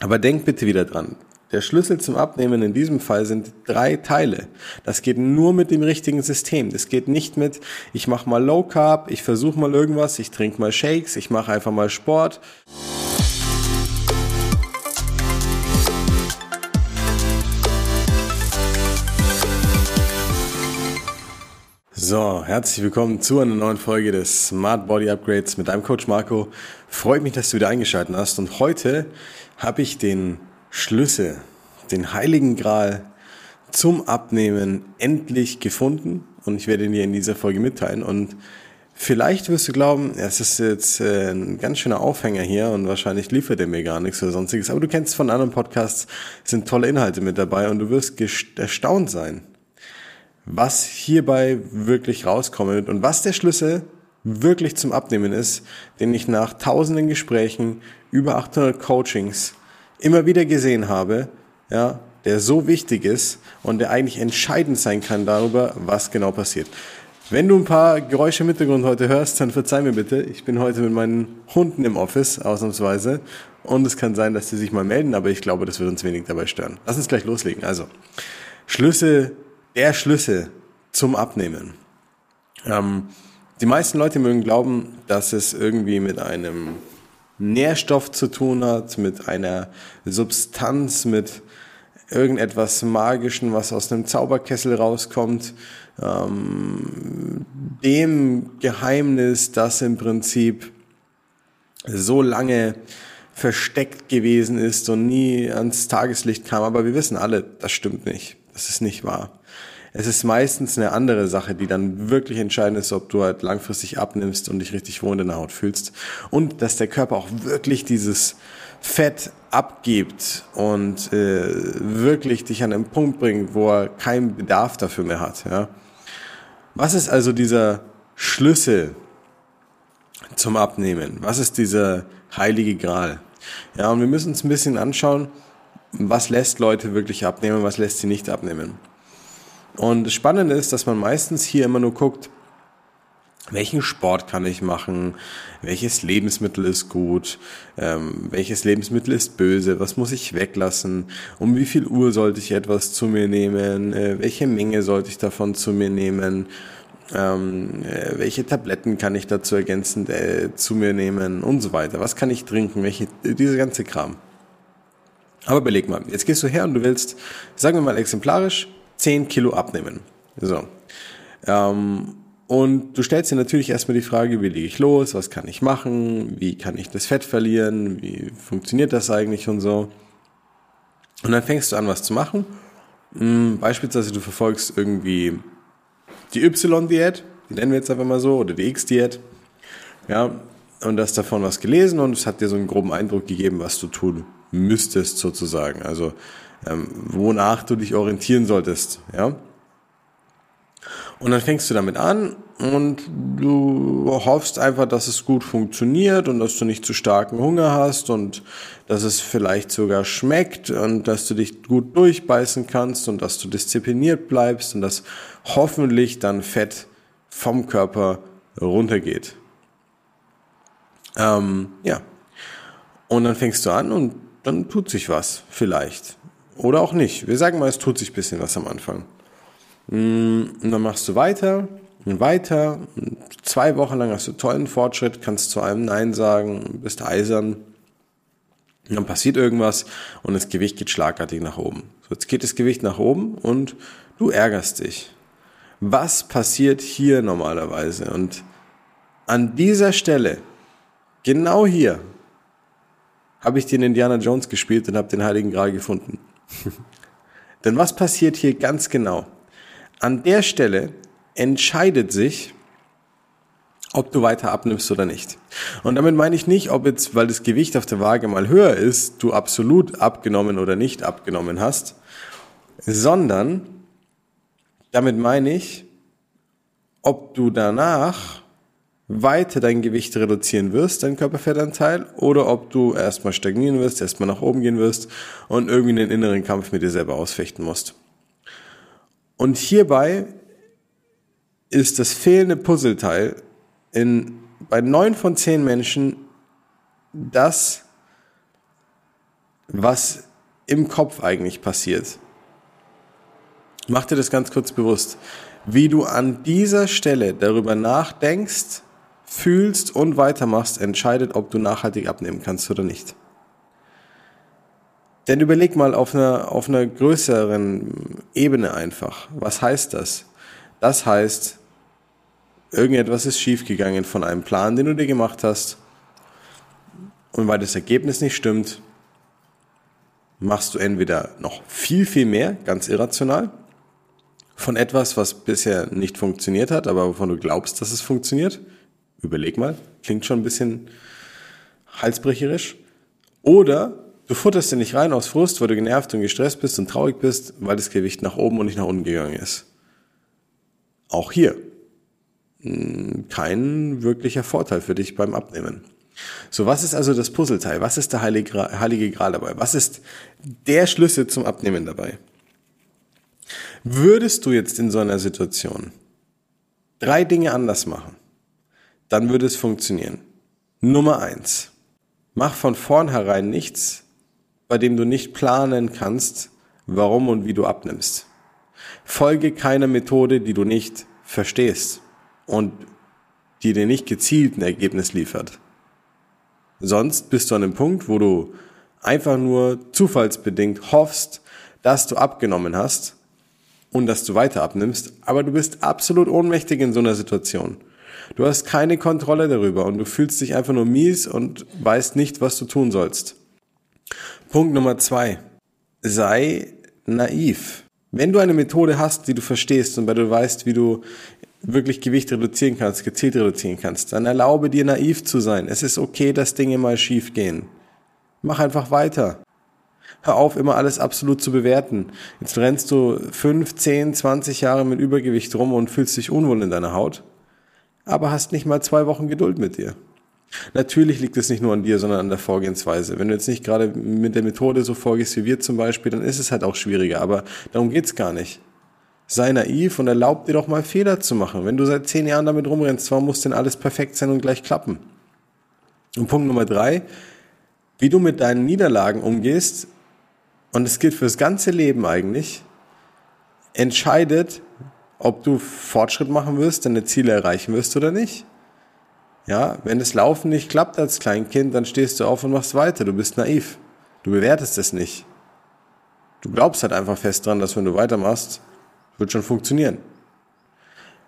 Aber denk bitte wieder dran. Der Schlüssel zum Abnehmen in diesem Fall sind drei Teile. Das geht nur mit dem richtigen System. Das geht nicht mit, ich mache mal Low Carb, ich versuche mal irgendwas, ich trinke mal Shakes, ich mache einfach mal Sport. So, herzlich willkommen zu einer neuen Folge des Smart Body Upgrades mit deinem Coach Marco. Freut mich, dass du wieder eingeschaltet hast. Und heute habe ich den Schlüssel, den heiligen Gral zum Abnehmen endlich gefunden. Und ich werde ihn dir in dieser Folge mitteilen. Und vielleicht wirst du glauben, es ist jetzt äh, ein ganz schöner Aufhänger hier und wahrscheinlich liefert er mir gar nichts oder sonstiges, aber du kennst von anderen Podcasts, sind tolle Inhalte mit dabei und du wirst erstaunt sein, was hierbei wirklich rauskommt und was der Schlüssel wirklich zum Abnehmen ist, den ich nach tausenden Gesprächen, über 800 Coachings immer wieder gesehen habe, ja, der so wichtig ist und der eigentlich entscheidend sein kann darüber, was genau passiert. Wenn du ein paar Geräusche im Hintergrund heute hörst, dann verzeih mir bitte. Ich bin heute mit meinen Hunden im Office, ausnahmsweise. Und es kann sein, dass sie sich mal melden, aber ich glaube, das wird uns wenig dabei stören. Lass uns gleich loslegen. Also, Schlüssel der Schlüssel zum Abnehmen. Ähm, die meisten Leute mögen glauben, dass es irgendwie mit einem Nährstoff zu tun hat, mit einer Substanz, mit irgendetwas Magischen, was aus einem Zauberkessel rauskommt, ähm, dem Geheimnis, das im Prinzip so lange versteckt gewesen ist und nie ans Tageslicht kam. Aber wir wissen alle, das stimmt nicht. Das ist nicht wahr. Es ist meistens eine andere Sache, die dann wirklich entscheidend ist, ob du halt langfristig abnimmst und dich richtig wohl in der Haut fühlst. Und dass der Körper auch wirklich dieses Fett abgibt und äh, wirklich dich an einen Punkt bringt, wo er keinen Bedarf dafür mehr hat. Ja? Was ist also dieser Schlüssel zum Abnehmen? Was ist dieser heilige Gral? Ja, und wir müssen uns ein bisschen anschauen, was lässt Leute wirklich abnehmen, was lässt sie nicht abnehmen. Und das Spannende ist, dass man meistens hier immer nur guckt, welchen Sport kann ich machen, welches Lebensmittel ist gut, ähm, welches Lebensmittel ist böse, was muss ich weglassen, um wie viel Uhr sollte ich etwas zu mir nehmen, äh, welche Menge sollte ich davon zu mir nehmen, ähm, äh, welche Tabletten kann ich dazu ergänzend äh, zu mir nehmen und so weiter, was kann ich trinken, welche, diese ganze Kram. Aber überleg mal, jetzt gehst du her und du willst, sagen wir mal exemplarisch, 10 Kilo abnehmen. So. Ähm, und du stellst dir natürlich erstmal die Frage, wie lege ich los, was kann ich machen, wie kann ich das Fett verlieren, wie funktioniert das eigentlich und so. Und dann fängst du an, was zu machen. Hm, beispielsweise du verfolgst irgendwie die Y-Diät, die nennen wir jetzt einfach mal so, oder die X-Diät. Ja, und hast davon was gelesen und es hat dir so einen groben Eindruck gegeben, was du tun müsstest sozusagen. Also ähm, wonach du dich orientieren solltest, ja. Und dann fängst du damit an und du hoffst einfach, dass es gut funktioniert und dass du nicht zu starken Hunger hast und dass es vielleicht sogar schmeckt und dass du dich gut durchbeißen kannst und dass du diszipliniert bleibst und dass hoffentlich dann Fett vom Körper runtergeht. Ähm, ja. Und dann fängst du an und dann tut sich was, vielleicht. Oder auch nicht. Wir sagen mal, es tut sich ein bisschen was am Anfang. Mm, und dann machst du weiter und weiter. Zwei Wochen lang hast du tollen Fortschritt, kannst zu einem Nein sagen, bist eisern. Und dann passiert irgendwas und das Gewicht geht schlagartig nach oben. So, jetzt geht das Gewicht nach oben und du ärgerst dich. Was passiert hier normalerweise? Und an dieser Stelle, genau hier, habe ich den Indiana Jones gespielt und habe den Heiligen Gral gefunden. Denn was passiert hier ganz genau? An der Stelle entscheidet sich, ob du weiter abnimmst oder nicht. Und damit meine ich nicht, ob jetzt, weil das Gewicht auf der Waage mal höher ist, du absolut abgenommen oder nicht abgenommen hast, sondern damit meine ich, ob du danach weiter dein Gewicht reduzieren wirst, dein Körperfettanteil, oder ob du erstmal stagnieren wirst, erstmal nach oben gehen wirst und irgendwie einen inneren Kampf mit dir selber ausfechten musst. Und hierbei ist das fehlende Puzzleteil in, bei neun von zehn Menschen das was im Kopf eigentlich passiert. Mach dir das ganz kurz bewusst, wie du an dieser Stelle darüber nachdenkst, fühlst und weitermachst, entscheidet, ob du nachhaltig abnehmen kannst oder nicht. Denn überleg mal auf einer, auf einer größeren Ebene einfach. Was heißt das? Das heißt, irgendetwas ist schiefgegangen von einem Plan, den du dir gemacht hast. Und weil das Ergebnis nicht stimmt, machst du entweder noch viel, viel mehr, ganz irrational, von etwas, was bisher nicht funktioniert hat, aber wovon du glaubst, dass es funktioniert. Überleg mal, klingt schon ein bisschen halsbrecherisch. Oder du futterst dir nicht rein aus Frust, weil du genervt und gestresst bist und traurig bist, weil das Gewicht nach oben und nicht nach unten gegangen ist. Auch hier hm, kein wirklicher Vorteil für dich beim Abnehmen. So, was ist also das Puzzleteil? Was ist der Heilige, Heilige Gral dabei? Was ist der Schlüssel zum Abnehmen dabei? Würdest du jetzt in so einer Situation drei Dinge anders machen, dann würde es funktionieren. Nummer eins. Mach von vornherein nichts, bei dem du nicht planen kannst, warum und wie du abnimmst. Folge keiner Methode, die du nicht verstehst und die dir nicht gezielt ein Ergebnis liefert. Sonst bist du an dem Punkt, wo du einfach nur zufallsbedingt hoffst, dass du abgenommen hast und dass du weiter abnimmst, aber du bist absolut ohnmächtig in so einer Situation. Du hast keine Kontrolle darüber und du fühlst dich einfach nur mies und weißt nicht, was du tun sollst. Punkt Nummer zwei. Sei naiv. Wenn du eine Methode hast, die du verstehst und weil du weißt, wie du wirklich Gewicht reduzieren kannst, gezielt reduzieren kannst, dann erlaube dir naiv zu sein. Es ist okay, dass Dinge mal schief gehen. Mach einfach weiter. Hör auf, immer alles absolut zu bewerten. Jetzt rennst du fünf, zehn, zwanzig Jahre mit Übergewicht rum und fühlst dich unwohl in deiner Haut, aber hast nicht mal zwei Wochen Geduld mit dir. Natürlich liegt es nicht nur an dir, sondern an der Vorgehensweise. Wenn du jetzt nicht gerade mit der Methode so vorgehst wie wir zum Beispiel, dann ist es halt auch schwieriger, aber darum geht's gar nicht. Sei naiv und erlaub dir doch mal Fehler zu machen. Wenn du seit zehn Jahren damit rumrennst, warum muss denn alles perfekt sein und gleich klappen? Und Punkt Nummer drei, wie du mit deinen Niederlagen umgehst, und es gilt fürs ganze Leben eigentlich, entscheidet, ob du Fortschritt machen wirst, deine Ziele erreichen wirst oder nicht. Ja, wenn das Laufen nicht klappt als Kleinkind, dann stehst du auf und machst weiter. Du bist naiv. Du bewertest es nicht. Du glaubst halt einfach fest dran, dass wenn du weitermachst, wird schon funktionieren.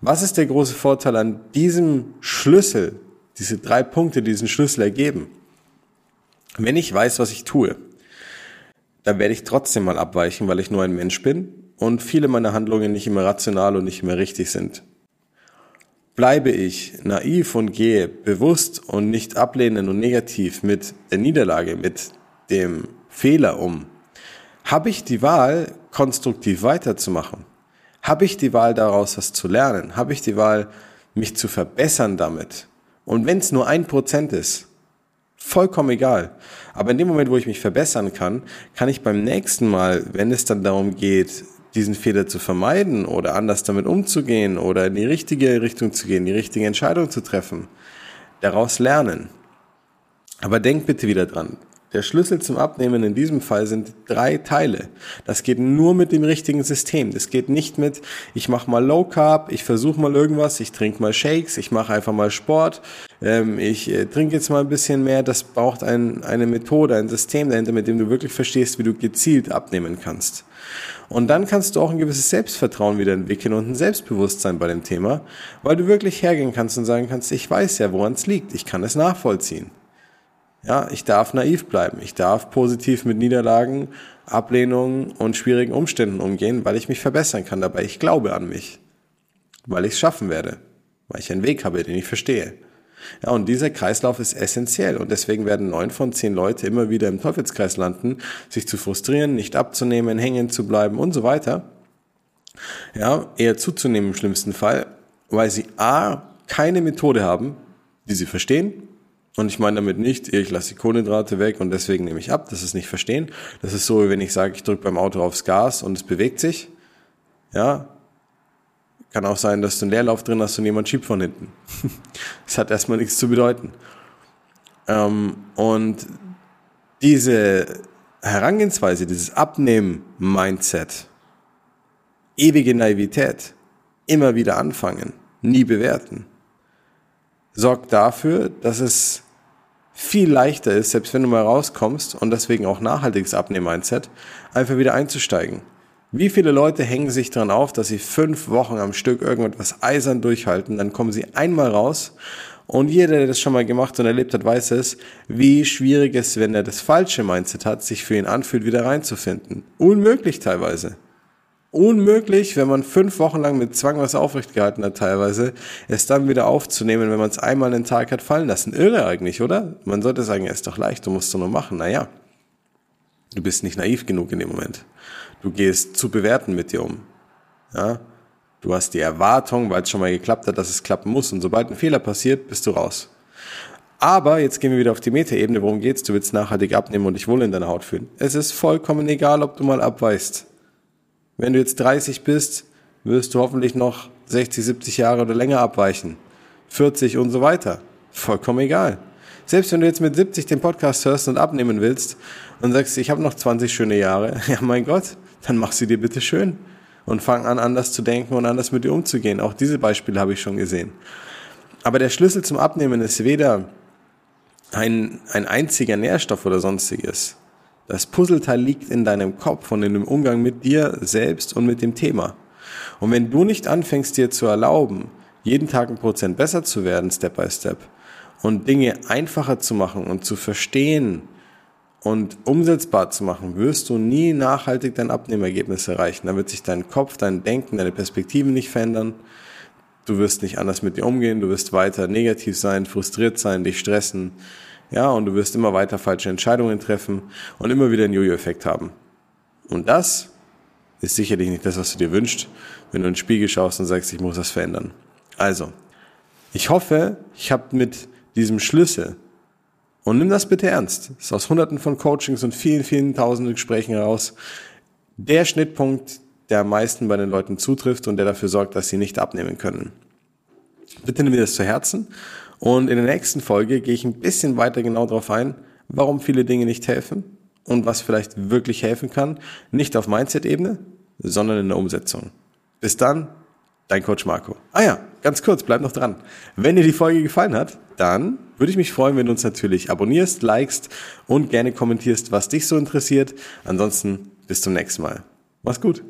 Was ist der große Vorteil an diesem Schlüssel, diese drei Punkte, die diesen Schlüssel ergeben? Wenn ich weiß, was ich tue, dann werde ich trotzdem mal abweichen, weil ich nur ein Mensch bin und viele meiner Handlungen nicht immer rational und nicht immer richtig sind. Bleibe ich naiv und gehe bewusst und nicht ablehnend und negativ mit der Niederlage, mit dem Fehler um, habe ich die Wahl, konstruktiv weiterzumachen. Habe ich die Wahl daraus, was zu lernen? Habe ich die Wahl, mich zu verbessern damit? Und wenn es nur ein Prozent ist, vollkommen egal. Aber in dem Moment, wo ich mich verbessern kann, kann ich beim nächsten Mal, wenn es dann darum geht, diesen Fehler zu vermeiden oder anders damit umzugehen oder in die richtige Richtung zu gehen, die richtige Entscheidung zu treffen, daraus lernen. Aber denk bitte wieder dran, der Schlüssel zum Abnehmen in diesem Fall sind drei Teile. Das geht nur mit dem richtigen System. Das geht nicht mit, ich mache mal Low Carb, ich versuche mal irgendwas, ich trinke mal Shakes, ich mache einfach mal Sport, ähm, ich äh, trinke jetzt mal ein bisschen mehr. Das braucht ein, eine Methode, ein System dahinter, mit dem du wirklich verstehst, wie du gezielt abnehmen kannst. Und dann kannst du auch ein gewisses Selbstvertrauen wieder entwickeln und ein Selbstbewusstsein bei dem Thema, weil du wirklich hergehen kannst und sagen kannst, ich weiß ja, woran es liegt, ich kann es nachvollziehen. Ja, ich darf naiv bleiben. Ich darf positiv mit Niederlagen, Ablehnungen und schwierigen Umständen umgehen, weil ich mich verbessern kann dabei. Ich glaube an mich. Weil ich es schaffen werde. Weil ich einen Weg habe, den ich verstehe. Ja, und dieser Kreislauf ist essentiell und deswegen werden neun von zehn Leute immer wieder im Teufelskreis landen, sich zu frustrieren, nicht abzunehmen, hängen zu bleiben und so weiter. Ja, eher zuzunehmen im schlimmsten Fall, weil sie A, keine Methode haben, die sie verstehen, und ich meine damit nicht, ich lasse die Kohlenhydrate weg und deswegen nehme ich ab. Das ist nicht verstehen. Das ist so, wie wenn ich sage, ich drücke beim Auto aufs Gas und es bewegt sich. Ja. Kann auch sein, dass du einen Leerlauf drin hast und jemand schiebt von hinten. das hat erstmal nichts zu bedeuten. Ähm, und diese Herangehensweise, dieses Abnehmen-Mindset, ewige Naivität, immer wieder anfangen, nie bewerten, sorgt dafür, dass es viel leichter ist, selbst wenn du mal rauskommst und deswegen auch nachhaltiges Abnehmen-Mindset, einfach wieder einzusteigen. Wie viele Leute hängen sich daran auf, dass sie fünf Wochen am Stück irgendetwas eisern durchhalten, dann kommen sie einmal raus und jeder, der das schon mal gemacht und erlebt hat, weiß es, wie schwierig es, wenn er das falsche Mindset hat, sich für ihn anfühlt, wieder reinzufinden. Unmöglich teilweise. Unmöglich, wenn man fünf Wochen lang mit Zwang was aufrecht gehalten hat teilweise, es dann wieder aufzunehmen, wenn man es einmal einen Tag hat fallen lassen. Irre eigentlich, oder? Man sollte sagen, es ist doch leicht, du musst es nur machen. Naja, du bist nicht naiv genug in dem Moment. Du gehst zu bewerten mit dir um. Ja? Du hast die Erwartung, weil es schon mal geklappt hat, dass es klappen muss. Und sobald ein Fehler passiert, bist du raus. Aber jetzt gehen wir wieder auf die Metaebene. Worum geht's? Du willst nachhaltig abnehmen und dich wohl in deiner Haut fühlen. Es ist vollkommen egal, ob du mal abweichst. Wenn du jetzt 30 bist, wirst du hoffentlich noch 60, 70 Jahre oder länger abweichen. 40 und so weiter. Vollkommen egal. Selbst wenn du jetzt mit 70 den Podcast hörst und abnehmen willst und sagst, ich habe noch 20 schöne Jahre, ja mein Gott, dann mach sie dir bitte schön und fang an, anders zu denken und anders mit dir umzugehen. Auch diese Beispiele habe ich schon gesehen. Aber der Schlüssel zum Abnehmen ist weder ein, ein einziger Nährstoff oder sonstiges. Das Puzzleteil liegt in deinem Kopf und in dem Umgang mit dir selbst und mit dem Thema. Und wenn du nicht anfängst, dir zu erlauben, jeden Tag ein Prozent besser zu werden, Step by Step, und Dinge einfacher zu machen und zu verstehen, und umsetzbar zu machen, wirst du nie nachhaltig dein Abnehmergebnis erreichen. Da wird sich dein Kopf, dein Denken, deine Perspektiven nicht verändern. Du wirst nicht anders mit dir umgehen, du wirst weiter negativ sein, frustriert sein, dich stressen. Ja, und du wirst immer weiter falsche Entscheidungen treffen und immer wieder einen Jojo-Effekt haben. Und das ist sicherlich nicht das, was du dir wünschst, wenn du in den Spiegel schaust und sagst, ich muss das verändern. Also, ich hoffe, ich habe mit diesem Schlüssel und nimm das bitte ernst. Das ist aus hunderten von Coachings und vielen, vielen tausenden Gesprächen heraus der Schnittpunkt, der am meisten bei den Leuten zutrifft und der dafür sorgt, dass sie nicht abnehmen können. Bitte nimm dir das zu Herzen. Und in der nächsten Folge gehe ich ein bisschen weiter genau darauf ein, warum viele Dinge nicht helfen und was vielleicht wirklich helfen kann. Nicht auf Mindset-Ebene, sondern in der Umsetzung. Bis dann, dein Coach Marco. Ah ja, ganz kurz, bleib noch dran. Wenn dir die Folge gefallen hat, dann würde ich mich freuen, wenn du uns natürlich abonnierst, likest und gerne kommentierst, was dich so interessiert. Ansonsten bis zum nächsten Mal. Mach's gut.